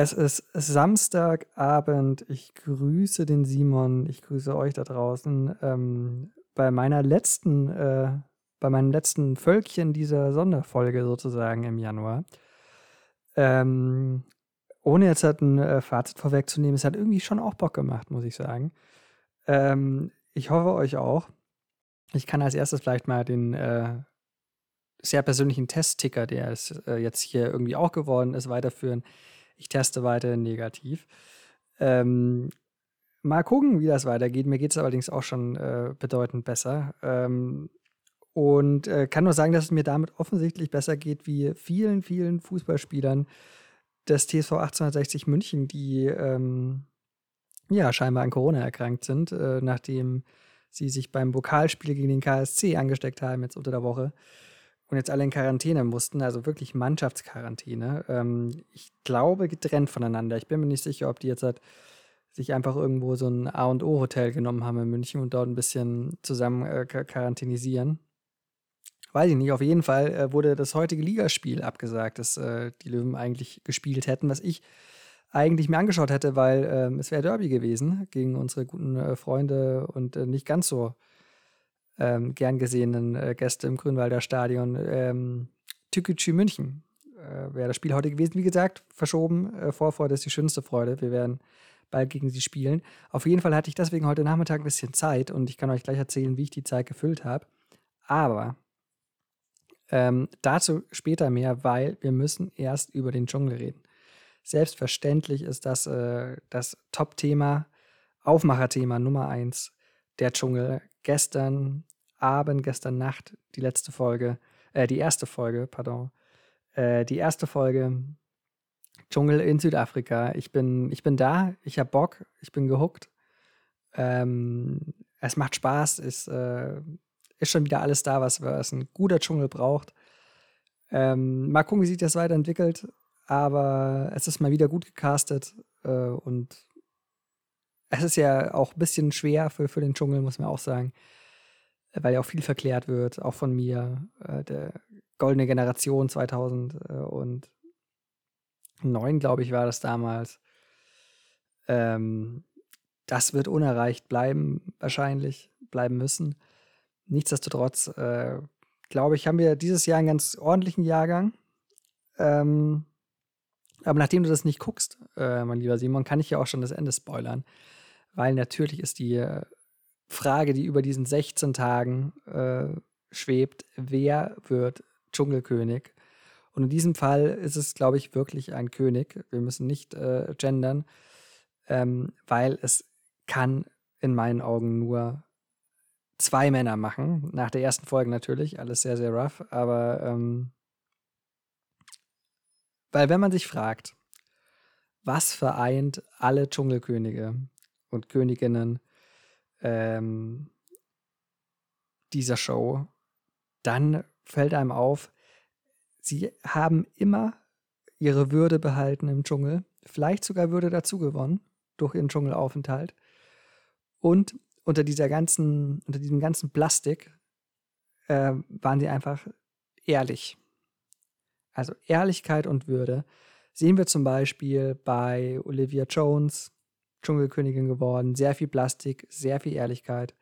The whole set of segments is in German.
Es ist Samstagabend. Ich grüße den Simon. Ich grüße euch da draußen. Ähm, bei meiner letzten, äh, bei meinem letzten Völkchen dieser Sonderfolge sozusagen im Januar. Ähm, ohne jetzt halt ein äh, Fazit vorwegzunehmen, es hat irgendwie schon auch Bock gemacht, muss ich sagen. Ähm, ich hoffe euch auch. Ich kann als erstes vielleicht mal den äh, sehr persönlichen Testticker, der es äh, jetzt hier irgendwie auch geworden ist, weiterführen. Ich teste weiterhin negativ. Ähm, mal gucken, wie das weitergeht. Mir geht es allerdings auch schon äh, bedeutend besser. Ähm, und äh, kann nur sagen, dass es mir damit offensichtlich besser geht wie vielen, vielen Fußballspielern des TSV 1860 München, die ähm, ja scheinbar an Corona erkrankt sind, äh, nachdem sie sich beim Pokalspiel gegen den KSC angesteckt haben, jetzt unter der Woche und jetzt alle in Quarantäne mussten, also wirklich Mannschaftsquarantäne. Ähm, ich glaube, getrennt voneinander. Ich bin mir nicht sicher, ob die jetzt halt sich einfach irgendwo so ein A und O Hotel genommen haben in München und dort ein bisschen zusammen äh, quarantänisieren. Weiß ich nicht. Auf jeden Fall äh, wurde das heutige Ligaspiel abgesagt, das äh, die Löwen eigentlich gespielt hätten, was ich eigentlich mir angeschaut hätte, weil ähm, es wäre Derby gewesen gegen unsere guten äh, Freunde und äh, nicht ganz so ähm, gern gesehenen äh, Gäste im Grünwalder Stadion, ähm, Tükücü München. Äh, Wäre das Spiel heute gewesen, wie gesagt, verschoben. Äh, Vorfreude ist die schönste Freude. Wir werden bald gegen sie spielen. Auf jeden Fall hatte ich deswegen heute Nachmittag ein bisschen Zeit und ich kann euch gleich erzählen, wie ich die Zeit gefüllt habe. Aber ähm, dazu später mehr, weil wir müssen erst über den Dschungel reden. Selbstverständlich ist das äh, das Top-Thema, Aufmacherthema Nummer eins, der Dschungel. Gestern Abend, gestern Nacht, die letzte Folge, äh, die erste Folge, pardon, äh, die erste Folge Dschungel in Südafrika. Ich bin, ich bin da, ich habe Bock, ich bin gehuckt. Ähm, es macht Spaß, ist, äh, ist schon wieder alles da, was, was ein guter Dschungel braucht. Ähm, mal gucken, wie sich das weiterentwickelt, aber es ist mal wieder gut gecastet äh, und es ist ja auch ein bisschen schwer für, für den Dschungel, muss man auch sagen weil ja auch viel verklärt wird, auch von mir, äh, der goldene Generation 2009, glaube ich, war das damals. Ähm, das wird unerreicht bleiben, wahrscheinlich, bleiben müssen. Nichtsdestotrotz, äh, glaube ich, haben wir dieses Jahr einen ganz ordentlichen Jahrgang. Ähm, aber nachdem du das nicht guckst, äh, mein lieber Simon, kann ich ja auch schon das Ende spoilern. Weil natürlich ist die äh, Frage, die über diesen 16 Tagen äh, schwebt, wer wird Dschungelkönig? Und in diesem Fall ist es, glaube ich, wirklich ein König. Wir müssen nicht äh, gendern, ähm, weil es kann in meinen Augen nur zwei Männer machen. Nach der ersten Folge natürlich, alles sehr, sehr rough, aber ähm, weil wenn man sich fragt, was vereint alle Dschungelkönige und Königinnen ähm, dieser Show, dann fällt einem auf, sie haben immer ihre Würde behalten im Dschungel, vielleicht sogar Würde dazu gewonnen durch ihren Dschungelaufenthalt. Und unter dieser ganzen, unter diesem ganzen Plastik äh, waren sie einfach ehrlich. Also Ehrlichkeit und Würde sehen wir zum Beispiel bei Olivia Jones, Dschungelkönigin geworden. Sehr viel Plastik, sehr viel Ehrlichkeit.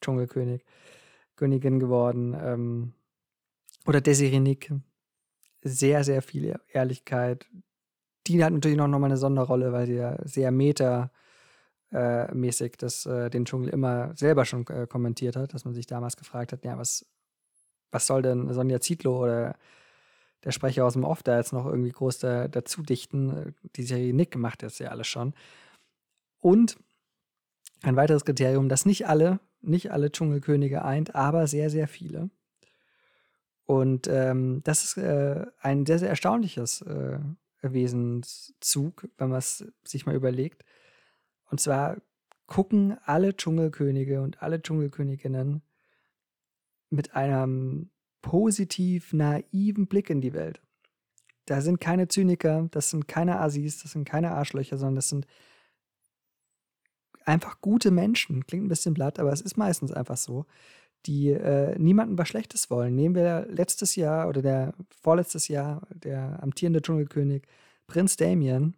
Dschungelkönig, Königin geworden. Ähm, oder Desiree Nick. Sehr, sehr viel Ehrlichkeit. Die hat natürlich noch mal eine Sonderrolle, weil sie ja sehr meta äh, äh, den Dschungel immer selber schon äh, kommentiert hat, dass man sich damals gefragt hat, ja, was, was soll denn Sonja Zietlow oder der Sprecher aus dem Off da jetzt noch irgendwie groß da, dazu dichten? Die Serie Nick macht das ja alles schon. Und ein weiteres Kriterium, das nicht alle, nicht alle Dschungelkönige eint, aber sehr, sehr viele. Und ähm, das ist äh, ein sehr, sehr erstaunliches äh, Wesenszug, wenn man es sich mal überlegt. Und zwar gucken alle Dschungelkönige und alle Dschungelköniginnen mit einem positiv naiven Blick in die Welt. Da sind keine Zyniker, das sind keine Assis, das sind keine Arschlöcher, sondern das sind einfach gute Menschen. Klingt ein bisschen blatt, aber es ist meistens einfach so, die äh, niemandem was Schlechtes wollen. Nehmen wir letztes Jahr oder der vorletztes Jahr der amtierende Dschungelkönig Prinz Damien,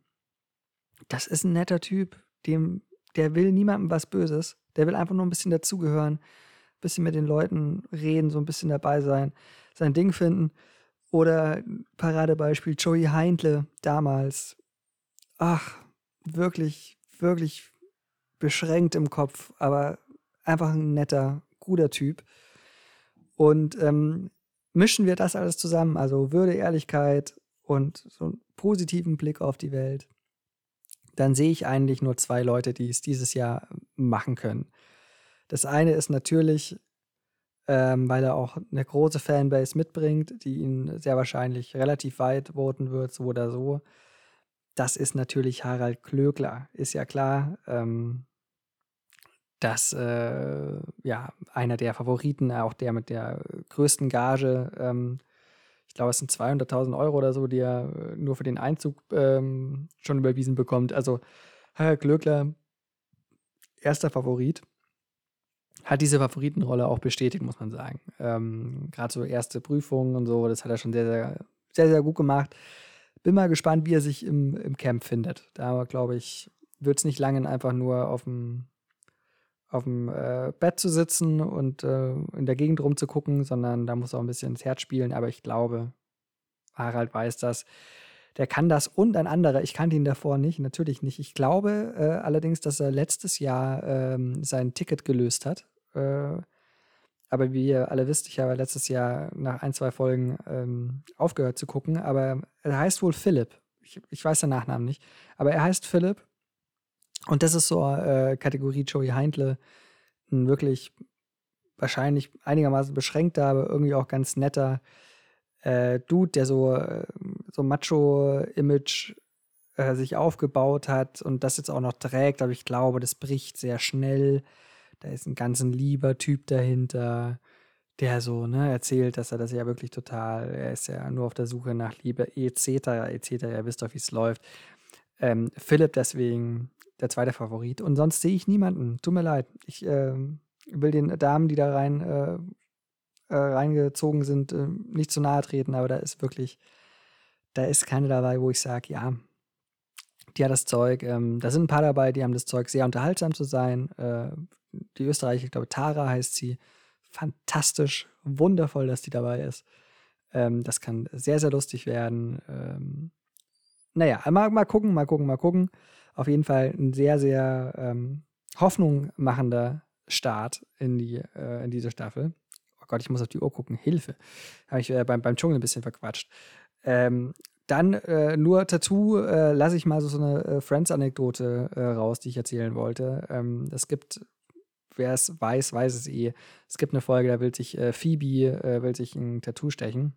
das ist ein netter Typ, dem, der will niemandem was Böses. Der will einfach nur ein bisschen dazugehören, ein bisschen mit den Leuten reden, so ein bisschen dabei sein, sein Ding finden. Oder Paradebeispiel Joey Heindle damals. Ach, wirklich, wirklich beschränkt im Kopf, aber einfach ein netter, guter Typ. Und ähm, mischen wir das alles zusammen, also Würde, Ehrlichkeit und so einen positiven Blick auf die Welt, dann sehe ich eigentlich nur zwei Leute, die es dieses Jahr machen können. Das eine ist natürlich, ähm, weil er auch eine große Fanbase mitbringt, die ihn sehr wahrscheinlich relativ weit voten wird, so oder so. Das ist natürlich Harald Klögler, ist ja klar. Ähm, dass äh, ja einer der Favoriten, auch der mit der größten Gage, ähm, ich glaube, es sind 200.000 Euro oder so, die er äh, nur für den Einzug ähm, schon überwiesen bekommt. Also Herr Glöckler, erster Favorit, hat diese Favoritenrolle auch bestätigt, muss man sagen. Ähm, Gerade so erste Prüfungen und so, das hat er schon sehr, sehr, sehr, sehr gut gemacht. Bin mal gespannt, wie er sich im, im Camp findet. Da, glaube ich, wird es nicht lange einfach nur auf dem auf dem äh, Bett zu sitzen und äh, in der Gegend rumzugucken, sondern da muss auch ein bisschen ins Herz spielen. Aber ich glaube, Harald weiß das. Der kann das und ein anderer. Ich kannte ihn davor nicht, natürlich nicht. Ich glaube äh, allerdings, dass er letztes Jahr ähm, sein Ticket gelöst hat. Äh, aber wie ihr alle wisst, ich habe letztes Jahr nach ein, zwei Folgen ähm, aufgehört zu gucken. Aber er heißt wohl Philipp. Ich, ich weiß den Nachnamen nicht. Aber er heißt Philipp und das ist so äh, Kategorie Joey Heindle, ein wirklich wahrscheinlich einigermaßen beschränkter, aber irgendwie auch ganz netter äh, Dude, der so, äh, so Macho-Image äh, sich aufgebaut hat und das jetzt auch noch trägt, aber ich glaube, das bricht sehr schnell. Da ist ein ganz lieber Typ dahinter, der so ne, erzählt, dass er das ja wirklich total, er ist ja nur auf der Suche nach Liebe, etc., etc., ihr wisst doch, wie es läuft. Ähm, Philipp deswegen der zweite Favorit. Und sonst sehe ich niemanden. Tut mir leid. Ich äh, will den Damen, die da rein äh, äh, reingezogen sind, äh, nicht zu nahe treten, aber da ist wirklich, da ist keine dabei, wo ich sage, ja, die hat das Zeug. Ähm, da sind ein paar dabei, die haben das Zeug, sehr unterhaltsam zu sein. Äh, die Österreicher, ich glaube, Tara heißt sie. Fantastisch, wundervoll, dass die dabei ist. Ähm, das kann sehr, sehr lustig werden. Ähm, naja, mal, mal gucken, mal gucken, mal gucken auf jeden Fall ein sehr, sehr ähm, Hoffnung machender Start in, die, äh, in diese Staffel. Oh Gott, ich muss auf die Uhr gucken. Hilfe. Habe ich äh, beim, beim Dschungel ein bisschen verquatscht. Ähm, dann äh, nur Tattoo, äh, lasse ich mal so, so eine äh, Friends-Anekdote äh, raus, die ich erzählen wollte. Ähm, es gibt, wer es weiß, weiß es eh. Es gibt eine Folge, da will sich äh, Phoebe will sich ein Tattoo stechen.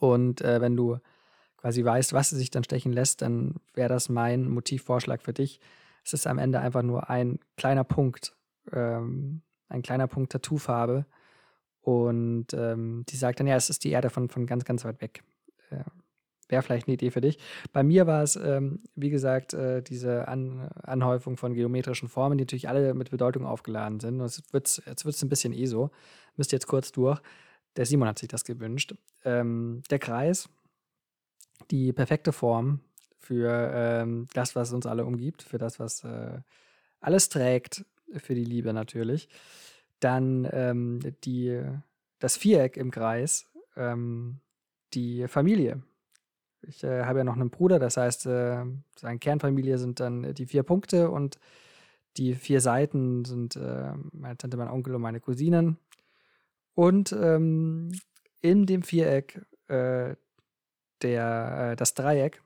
Und wenn du quasi weißt, was sie sich dann stechen lässt, dann wäre das mein Motivvorschlag für dich. Es ist am Ende einfach nur ein kleiner Punkt, ähm, ein kleiner Punkt Tattoofarbe. Und ähm, die sagt dann, ja, es ist die Erde von, von ganz, ganz weit weg. Wäre vielleicht eine Idee für dich. Bei mir war es, ähm, wie gesagt, äh, diese An Anhäufung von geometrischen Formen, die natürlich alle mit Bedeutung aufgeladen sind. Und jetzt wird es ein bisschen eh so. Müsst jetzt kurz durch. Der Simon hat sich das gewünscht. Ähm, der Kreis die perfekte Form für ähm, das, was uns alle umgibt, für das, was äh, alles trägt, für die Liebe natürlich. Dann ähm, die, das Viereck im Kreis, ähm, die Familie. Ich äh, habe ja noch einen Bruder, das heißt, äh, seine Kernfamilie sind dann die vier Punkte und die vier Seiten sind äh, meine Tante, mein Onkel und meine Cousinen. Und ähm, in dem Viereck äh, der, äh, das Dreieck,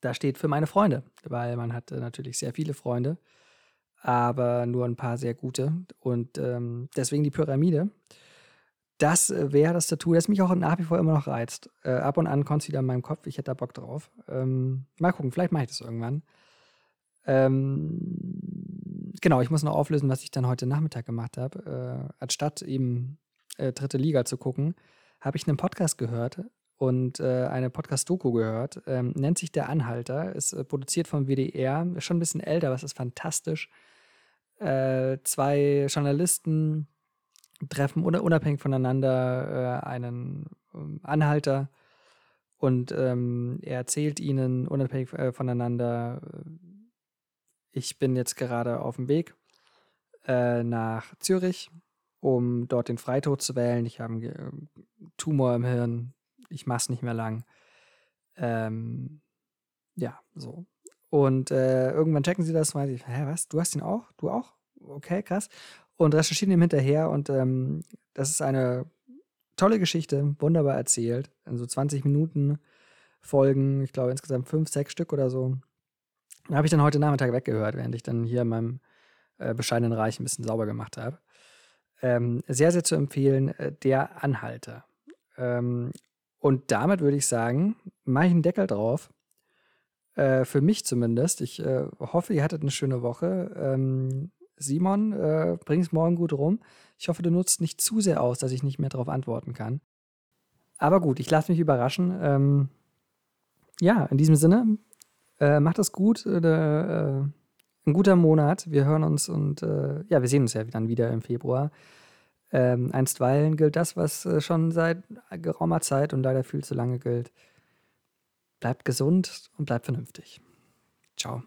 da steht für meine Freunde, weil man hat äh, natürlich sehr viele Freunde, aber nur ein paar sehr gute. Und ähm, deswegen die Pyramide. Das äh, wäre das Tattoo, das mich auch nach wie vor immer noch reizt. Äh, ab und an kommt es wieder in meinem Kopf, ich hätte da Bock drauf. Ähm, mal gucken, vielleicht mache ich das irgendwann. Ähm, genau, ich muss noch auflösen, was ich dann heute Nachmittag gemacht habe. Äh, anstatt eben äh, dritte Liga zu gucken, habe ich einen Podcast gehört und äh, eine Podcast-Doku gehört. Ähm, nennt sich Der Anhalter, ist äh, produziert vom WDR, ist schon ein bisschen älter, aber es ist fantastisch. Zwei Journalisten treffen unabhängig voneinander äh, einen ähm, Anhalter Und ähm, er erzählt ihnen unabhängig äh, voneinander, äh, ich bin jetzt gerade auf dem Weg äh, nach Zürich, um dort den Freitod zu wählen. Ich habe einen äh, Tumor im Hirn, ich mache es nicht mehr lang. Ähm, ja, so. Und äh, irgendwann checken sie das und meinen, hä, was? Du hast ihn auch? Du auch? Okay, krass. Und recherchieren ihm hinterher und ähm, das ist eine tolle Geschichte, wunderbar erzählt. In so 20 Minuten Folgen, ich glaube insgesamt fünf, sechs Stück oder so. Habe ich dann heute Nachmittag weggehört, während ich dann hier in meinem äh, bescheidenen Reich ein bisschen sauber gemacht habe. Ähm, sehr, sehr zu empfehlen, äh, der Anhalter. Ähm, und damit würde ich sagen, mache ich einen Deckel drauf. Äh, für mich zumindest. Ich äh, hoffe, ihr hattet eine schöne Woche. Ähm, Simon, äh, bring es morgen gut rum. Ich hoffe, du nutzt nicht zu sehr aus, dass ich nicht mehr darauf antworten kann. Aber gut, ich lasse mich überraschen. Ähm, ja, in diesem Sinne, äh, macht es gut. Äh, äh, ein guter Monat. Wir hören uns und äh, ja, wir sehen uns ja dann wieder im Februar. Ähm, einstweilen gilt das, was äh, schon seit geraumer Zeit und leider viel zu lange gilt. Bleibt gesund und bleibt vernünftig. Ciao.